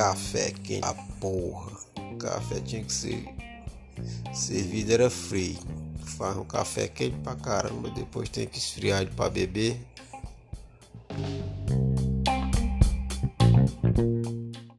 Café quente. A porra. Café tinha que ser servido era frio. Faz um café quente pra caramba, depois tem que esfriar ele pra beber.